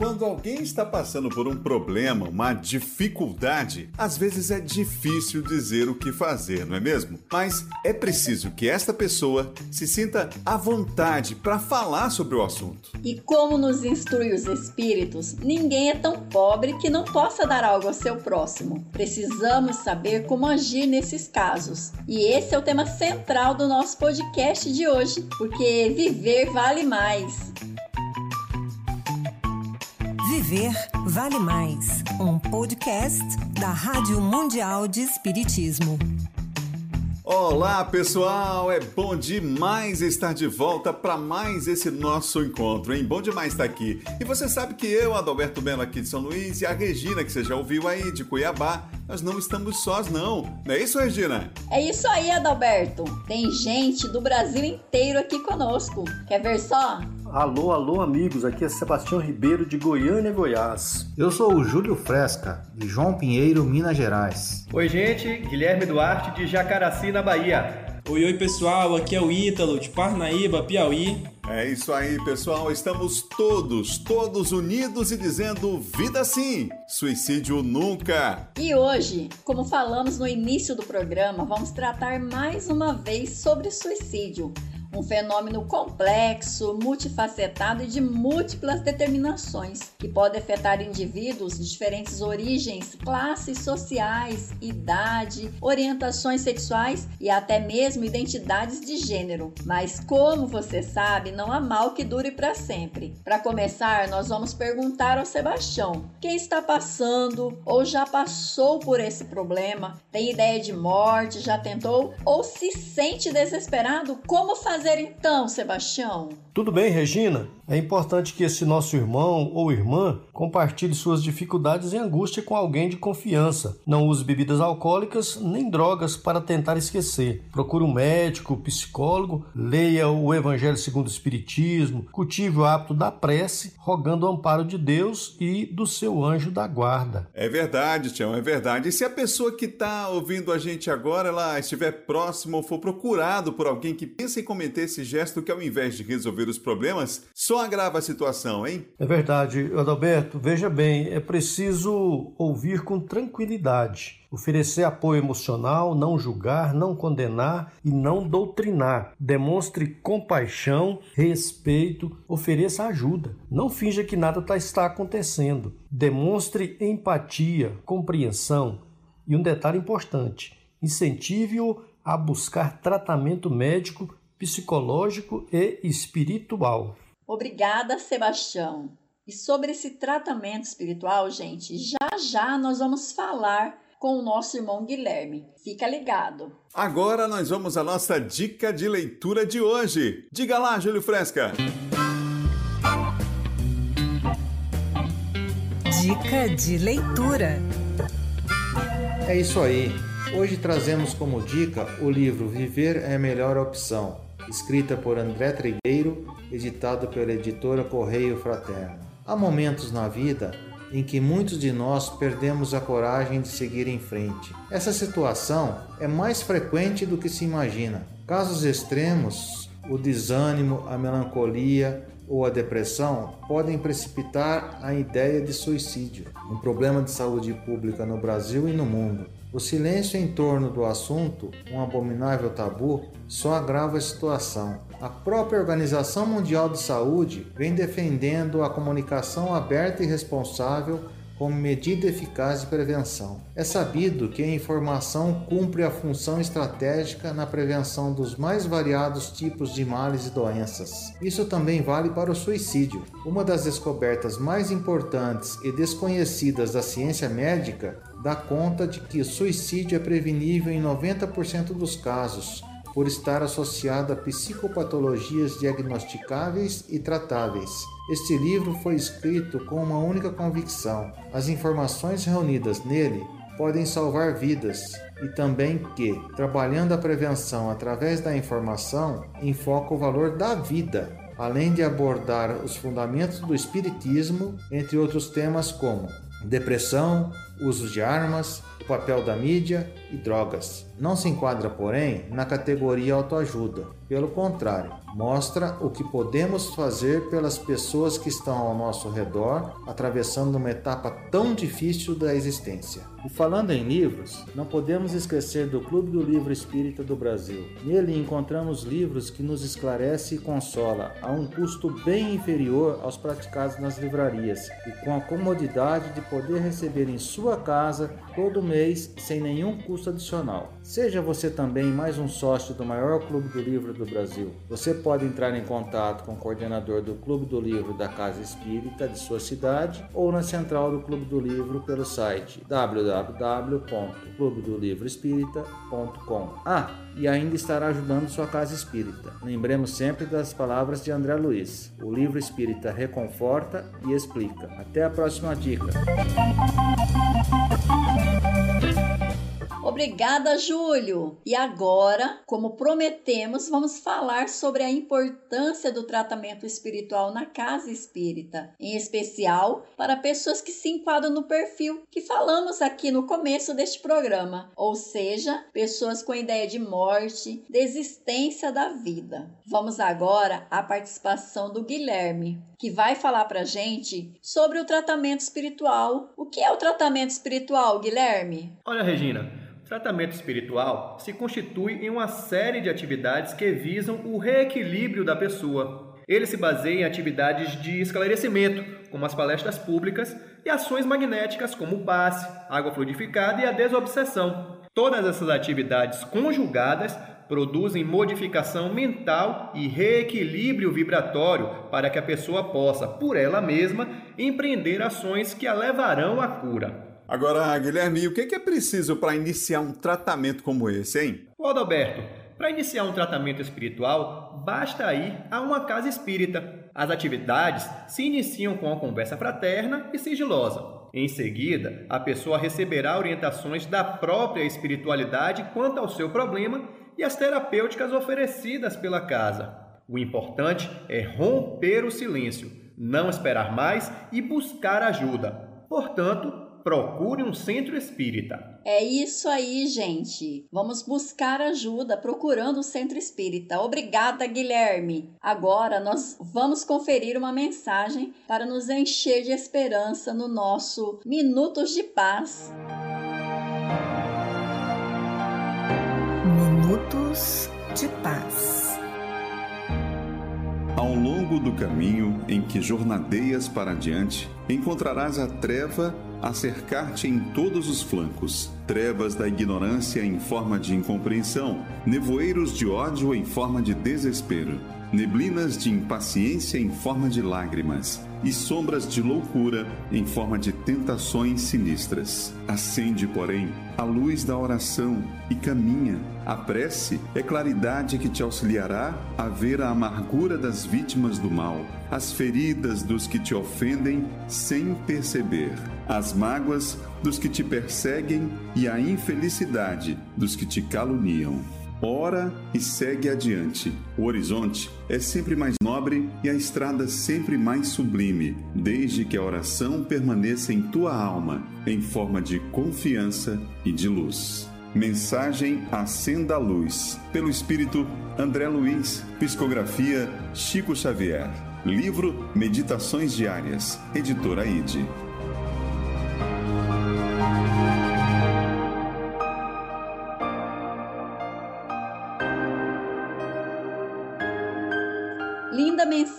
Speaker 21: Quando alguém está passando por um problema, uma dificuldade, às vezes é difícil dizer o que fazer, não é mesmo? Mas é preciso que esta pessoa se sinta à vontade para falar sobre o assunto.
Speaker 11: E como nos instrui os espíritos, ninguém é tão pobre que não possa dar algo ao seu próximo. Precisamos saber como agir nesses casos. E esse é o tema central do nosso podcast de hoje, porque viver vale mais.
Speaker 13: Viver Vale Mais, um podcast da Rádio Mundial de Espiritismo.
Speaker 21: Olá, pessoal! É bom demais estar de volta para mais esse nosso encontro, hein? Bom demais estar aqui. E você sabe que eu, Adalberto Belo aqui de São Luís e a Regina, que você já ouviu aí de Cuiabá, nós não estamos sós não. Não é isso, Regina?
Speaker 11: É isso aí, Adalberto. Tem gente do Brasil inteiro aqui conosco. Quer ver só?
Speaker 1: Alô, alô, amigos. Aqui é Sebastião Ribeiro de Goiânia, Goiás.
Speaker 22: Eu sou o Júlio Fresca, de João Pinheiro, Minas Gerais.
Speaker 23: Oi, gente. Guilherme Duarte, de Jacaraci, na Bahia.
Speaker 24: Oi, oi, pessoal. Aqui é o Ítalo, de Parnaíba, Piauí.
Speaker 21: É isso aí, pessoal. Estamos todos, todos unidos e dizendo vida sim, suicídio nunca.
Speaker 11: E hoje, como falamos no início do programa, vamos tratar mais uma vez sobre suicídio um fenômeno complexo, multifacetado e de múltiplas determinações, que pode afetar indivíduos de diferentes origens, classes sociais, idade, orientações sexuais e até mesmo identidades de gênero. Mas como você sabe, não há mal que dure para sempre. Para começar, nós vamos perguntar ao Sebastião: quem está passando ou já passou por esse problema? Tem ideia de morte, já tentou ou se sente desesperado? Como fazer então, Sebastião?
Speaker 1: Tudo bem, Regina? É importante que esse nosso irmão ou irmã compartilhe suas dificuldades e angústia com alguém de confiança. Não use bebidas alcoólicas nem drogas para tentar esquecer. Procure um médico, psicólogo, leia o Evangelho segundo o Espiritismo, cultive o hábito da prece, rogando o amparo de Deus e do seu anjo da guarda.
Speaker 21: É verdade, Tião, é verdade. E se a pessoa que está ouvindo a gente agora ela estiver próxima ou for procurado por alguém que pensa em cometer esse gesto que, ao invés de resolver os problemas, só agrava a situação, hein?
Speaker 1: É verdade, Adalberto. Veja bem, é preciso ouvir com tranquilidade. Oferecer apoio emocional, não julgar, não condenar e não doutrinar. Demonstre compaixão, respeito, ofereça ajuda. Não finja que nada tá, está acontecendo. Demonstre empatia, compreensão. E um detalhe importante: incentive-o a buscar tratamento médico psicológico e espiritual.
Speaker 11: Obrigada, Sebastião. E sobre esse tratamento espiritual, gente, já já nós vamos falar com o nosso irmão Guilherme. Fica ligado.
Speaker 21: Agora nós vamos à nossa dica de leitura de hoje. Diga lá, Júlio Fresca.
Speaker 13: Dica de leitura.
Speaker 22: É isso aí. Hoje trazemos como dica o livro Viver é a Melhor Opção, escrita por André Trigueiro, editado pela editora Correio Fraterno. Há momentos na vida em que muitos de nós perdemos a coragem de seguir em frente. Essa situação é mais frequente do que se imagina. Casos extremos, o desânimo, a melancolia ou a depressão podem precipitar a ideia de suicídio, um problema de saúde pública no Brasil e no mundo. O silêncio em torno do assunto, um abominável tabu, só agrava a situação. A própria Organização Mundial de Saúde vem defendendo a comunicação aberta e responsável como medida eficaz de prevenção. É sabido que a informação cumpre a função estratégica na prevenção dos mais variados tipos de males e doenças. Isso também vale para o suicídio. Uma das descobertas mais importantes e desconhecidas da ciência médica dá conta de que o suicídio é prevenível em 90% dos casos, por estar associado a psicopatologias diagnosticáveis e tratáveis. Este livro foi escrito com uma única convicção: as informações reunidas nele podem salvar vidas e também que, trabalhando a prevenção através da informação, enfoca o valor da vida, além de abordar os fundamentos do espiritismo, entre outros temas como depressão, uso de armas, o papel da mídia e drogas. Não se enquadra, porém, na categoria autoajuda. Pelo contrário, mostra o que podemos fazer pelas pessoas que estão ao nosso redor, atravessando uma etapa tão difícil da existência. E falando em livros, não podemos esquecer do Clube do Livro Espírita do Brasil. Nele encontramos livros que nos esclarece e consola a um custo bem inferior aos praticados nas livrarias e com a comodidade de poder receber em sua casa todo mês sem nenhum custo adicional. Seja você também mais um sócio do maior clube do livro do Brasil. Você pode entrar em contato com o coordenador do Clube do Livro da Casa Espírita de sua cidade ou na central do Clube do Livro pelo site www.clubedolivroespírita.com. Ah, e ainda estará ajudando sua casa espírita. Lembremos sempre das palavras de André Luiz. O livro espírita reconforta e explica. Até a próxima dica.
Speaker 11: Obrigada, Júlio! E agora, como prometemos, vamos falar sobre a importância do tratamento espiritual na casa espírita, em especial para pessoas que se enquadram no perfil que falamos aqui no começo deste programa, ou seja, pessoas com ideia de morte, desistência da vida. Vamos agora à participação do Guilherme, que vai falar para gente sobre o tratamento espiritual. O que é o tratamento espiritual, Guilherme?
Speaker 23: Olha, Regina. Tratamento espiritual se constitui em uma série de atividades que visam o reequilíbrio da pessoa. Ele se baseia em atividades de esclarecimento, como as palestras públicas, e ações magnéticas, como o passe, água fluidificada e a desobsessão. Todas essas atividades conjugadas produzem modificação mental e reequilíbrio vibratório para que a pessoa possa, por ela mesma, empreender ações que a levarão à cura.
Speaker 21: Agora, Guilherme, o que é preciso para iniciar um tratamento como esse, hein?
Speaker 23: Ô Adalberto, para iniciar um tratamento espiritual, basta ir a uma casa espírita. As atividades se iniciam com uma conversa fraterna e sigilosa. Em seguida, a pessoa receberá orientações da própria espiritualidade quanto ao seu problema e as terapêuticas oferecidas pela casa. O importante é romper o silêncio, não esperar mais e buscar ajuda. Portanto, procure um centro espírita.
Speaker 11: É isso aí, gente. Vamos buscar ajuda procurando o centro espírita. Obrigada, Guilherme. Agora nós vamos conferir uma mensagem para nos encher de esperança no nosso Minutos de Paz.
Speaker 13: Minutos de Paz.
Speaker 21: Ao longo do caminho em que jornadeias para adiante, encontrarás a treva a cercar-te em todos os flancos, trevas da ignorância em forma de incompreensão, nevoeiros de ódio em forma de desespero, neblinas de impaciência em forma de lágrimas e sombras de loucura em forma de tentações sinistras. Acende, porém, a luz da oração e caminha. A prece é claridade que te auxiliará a ver a amargura das vítimas do mal, as feridas dos que te ofendem sem perceber, as mágoas dos que te perseguem e a infelicidade dos que te caluniam. Ora e segue adiante. O horizonte é sempre mais nobre e a estrada sempre mais sublime, desde que a oração permaneça em tua alma, em forma de confiança e de luz. Mensagem Acenda a Luz, pelo Espírito André Luiz, Psicografia Chico Xavier. Livro Meditações Diárias, Editora ID.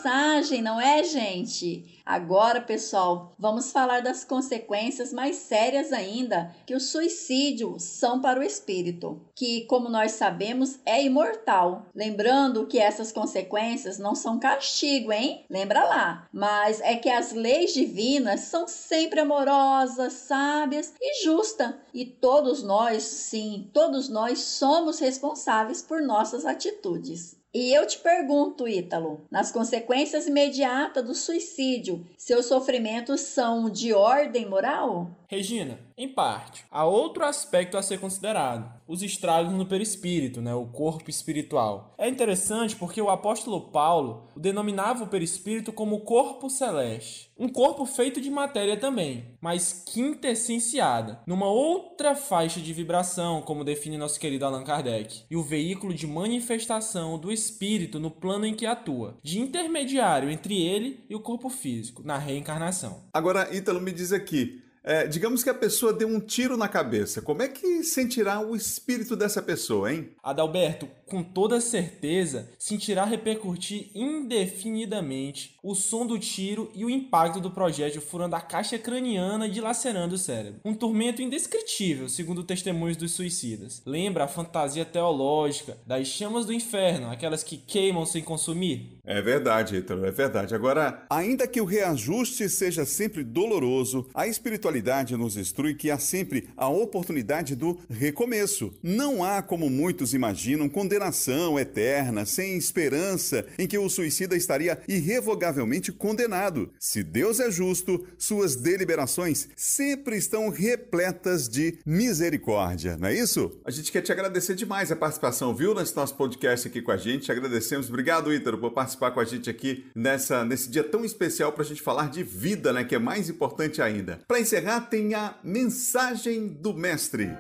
Speaker 11: Mensagem, não é, gente? Agora, pessoal, vamos falar das consequências mais sérias ainda que o suicídio são para o espírito, que, como nós sabemos, é imortal. Lembrando que essas consequências não são castigo, hein? Lembra lá. Mas é que as leis divinas são sempre amorosas, sábias e justas. E todos nós, sim, todos nós somos responsáveis por nossas atitudes. E eu te pergunto, Ítalo, nas consequências imediatas do suicídio, seus sofrimentos são de ordem moral?
Speaker 24: Regina, em parte. Há outro aspecto a ser considerado: os estragos no perispírito, né, o corpo espiritual. É interessante porque o apóstolo Paulo denominava o perispírito como corpo celeste, um corpo feito de matéria também, mas quintessenciada, numa outra faixa de vibração, como define nosso querido Allan Kardec, e o veículo de manifestação do espírito no plano em que atua, de intermediário entre ele e o corpo físico, na reencarnação.
Speaker 21: Agora, Ítalo, me diz aqui. É, digamos que a pessoa deu um tiro na cabeça. Como é que sentirá o espírito dessa pessoa, hein?
Speaker 24: Adalberto, com toda certeza sentirá repercutir indefinidamente o som do tiro e o impacto do projétil furando a caixa craniana e dilacerando o cérebro. Um tormento indescritível, segundo testemunhos dos suicidas. Lembra a fantasia teológica das chamas do inferno, aquelas que queimam sem consumir?
Speaker 21: É verdade, Heitor, é verdade. Agora, ainda que o reajuste seja sempre doloroso, a espiritualidade nos instrui que há sempre a oportunidade do recomeço. Não há, como muitos imaginam, condenação eterna, sem esperança, em que o suicida estaria irrevogavelmente condenado. Se Deus é justo, suas deliberações sempre estão repletas de misericórdia, não é isso? A gente quer te agradecer demais a participação, viu, nesse nosso podcast aqui com a gente. Agradecemos. Obrigado, Ítaro, por participar com a gente aqui nessa, nesse dia tão especial para a gente falar de vida, né? Que é mais importante ainda. Para encerrar, tem a mensagem do Mestre.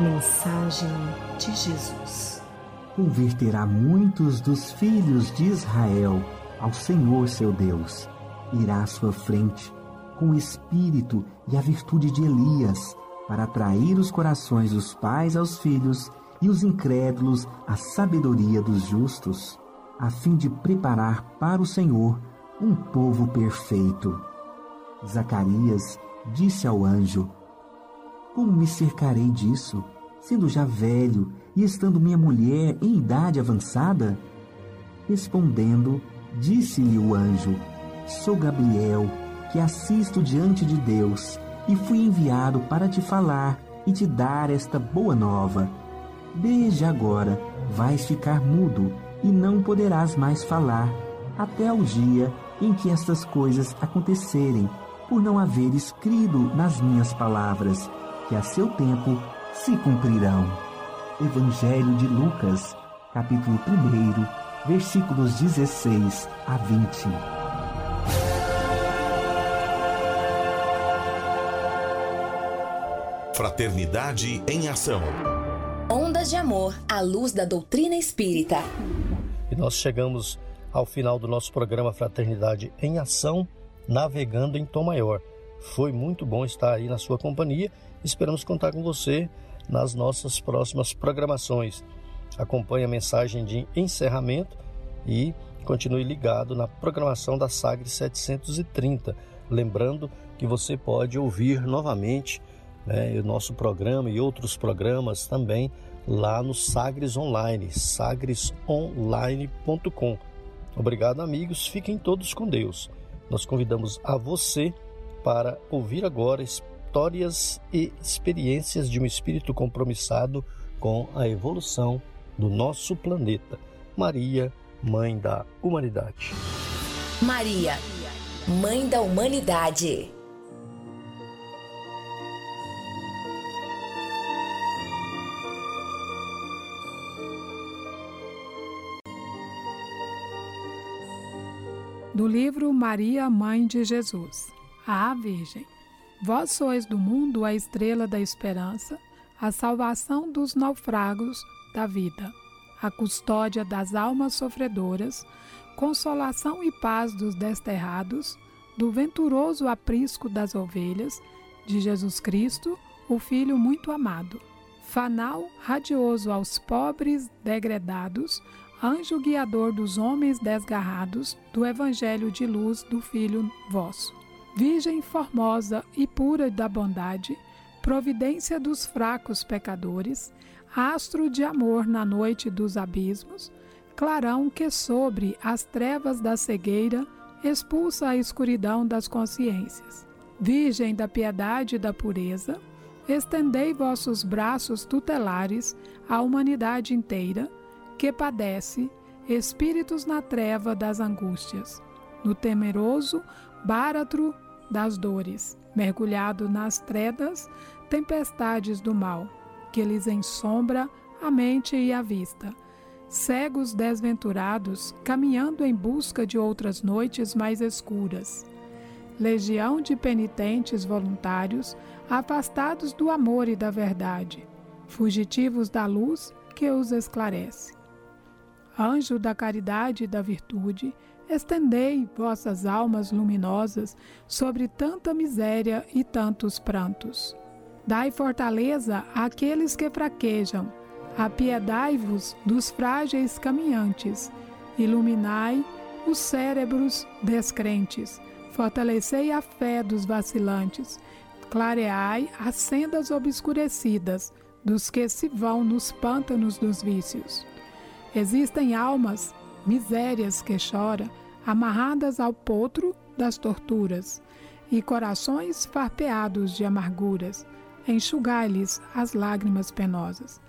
Speaker 25: Mensagem de Jesus.
Speaker 26: Converterá muitos dos filhos de Israel ao Senhor seu Deus. Irá à sua frente com o espírito e a virtude de Elias para atrair os corações dos pais aos filhos e os incrédulos à sabedoria dos justos, a fim de preparar para o Senhor um povo perfeito. Zacarias disse ao anjo: Como me cercarei disso, sendo já velho e estando minha mulher em idade avançada? Respondendo, disse-lhe o anjo: Sou Gabriel, que assisto diante de Deus, e fui enviado para te falar e te dar esta boa nova. Desde agora vais ficar mudo e não poderás mais falar, até o dia em que estas coisas acontecerem, por não haver escrito nas minhas palavras, que a seu tempo se cumprirão. Evangelho de Lucas, capítulo 1, versículos 16 a 20.
Speaker 4: Fraternidade em Ação.
Speaker 5: Ondas de Amor à luz da doutrina espírita.
Speaker 1: E nós chegamos ao final do nosso programa Fraternidade em Ação, navegando em Tom Maior. Foi muito bom estar aí na sua companhia. Esperamos contar com você nas nossas próximas programações. Acompanhe a mensagem de encerramento e continue ligado na programação da Sagre 730. Lembrando que você pode ouvir novamente né, o nosso programa e outros programas também lá no Sagres Online, sagresonline.com. Obrigado, amigos. Fiquem todos com Deus. Nós convidamos a você para ouvir agora histórias e experiências de um espírito compromissado com a evolução do nosso planeta. Maria, Mãe da Humanidade.
Speaker 5: Maria, Mãe da Humanidade.
Speaker 27: do livro Maria, Mãe de Jesus. A Virgem. Vós sois do mundo a estrela da esperança, a salvação dos naufragos da vida, a custódia das almas sofredoras, consolação e paz dos desterrados, do venturoso aprisco das ovelhas, de Jesus Cristo, o Filho muito amado. Fanal radioso aos pobres degredados, anjo guiador dos homens desgarrados, do Evangelho de luz do Filho vosso. Virgem formosa e pura da bondade, providência dos fracos pecadores, astro de amor na noite dos abismos, clarão que sobre as trevas da cegueira expulsa a escuridão das consciências. Virgem da piedade e da pureza, estendei vossos braços tutelares à humanidade inteira, que padece espíritos na treva das angústias, no temeroso báratro das dores, mergulhado nas tredas, tempestades do mal, que lhes ensombra a mente e a vista. Cegos desventurados, caminhando em busca de outras noites mais escuras. Legião de penitentes voluntários, afastados do amor e da verdade, fugitivos da luz que os esclarece anjo da caridade e da virtude, estendei vossas almas luminosas sobre tanta miséria e tantos prantos. Dai fortaleza àqueles que fraquejam. Apiedai-vos dos frágeis caminhantes. Iluminai os cérebros descrentes. Fortalecei a fé dos vacilantes. Clareai as sendas obscurecidas dos que se vão nos pântanos dos vícios. Existem almas, misérias que choram, amarradas ao potro das torturas, e corações farpeados de amarguras. Enxugai-lhes as lágrimas penosas.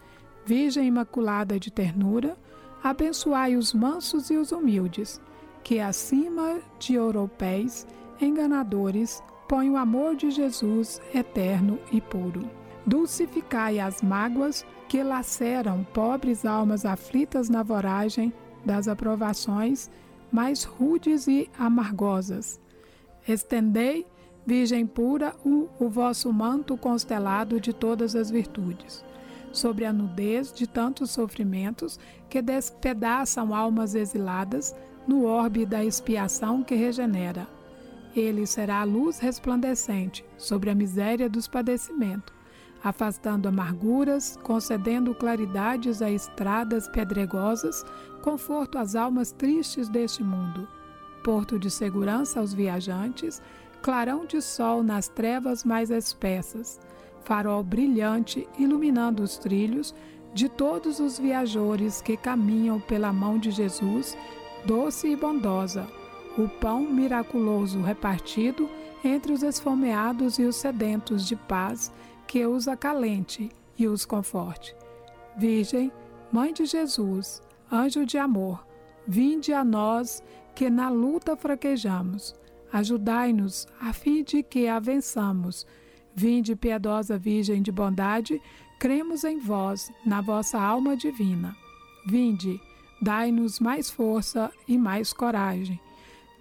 Speaker 27: Virgem Imaculada de ternura, abençoai os mansos e os humildes, que acima de europeus enganadores põe o amor de Jesus eterno e puro. Dulcificai as mágoas que laceram pobres almas aflitas na voragem das aprovações mais rudes e amargosas. Estendei, Virgem pura, o, o vosso manto constelado de todas as virtudes, sobre a nudez de tantos sofrimentos que despedaçam almas exiladas no orbe da expiação que regenera. Ele será a luz resplandecente sobre a miséria dos padecimentos, afastando amarguras, concedendo claridades a estradas pedregosas, conforto às almas tristes deste mundo, porto de segurança aos viajantes, clarão de sol nas trevas mais espessas, farol brilhante iluminando os trilhos de todos os viajores que caminham pela mão de Jesus, doce e bondosa, o pão miraculoso repartido entre os esfomeados e os sedentos de paz que os acalente e os conforte. Virgem, Mãe de Jesus, anjo de amor, vinde a nós que na luta fraquejamos. Ajudai-nos a fim de que a vençamos. Vinde, piedosa Virgem de bondade, cremos em vós, na vossa alma divina. Vinde, dai-nos mais força e mais coragem.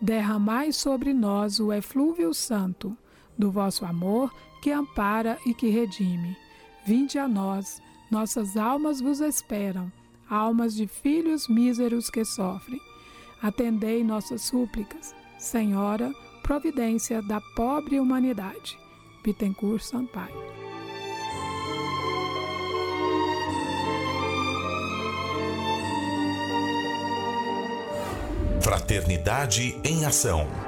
Speaker 27: Derramai sobre nós o eflúvio santo do vosso amor que ampara e que redime. Vinde a nós, nossas almas vos esperam, almas de filhos míseros que sofrem. Atendei nossas súplicas, Senhora, providência da pobre humanidade. Bittencourt Sampaio.
Speaker 4: Fraternidade em Ação.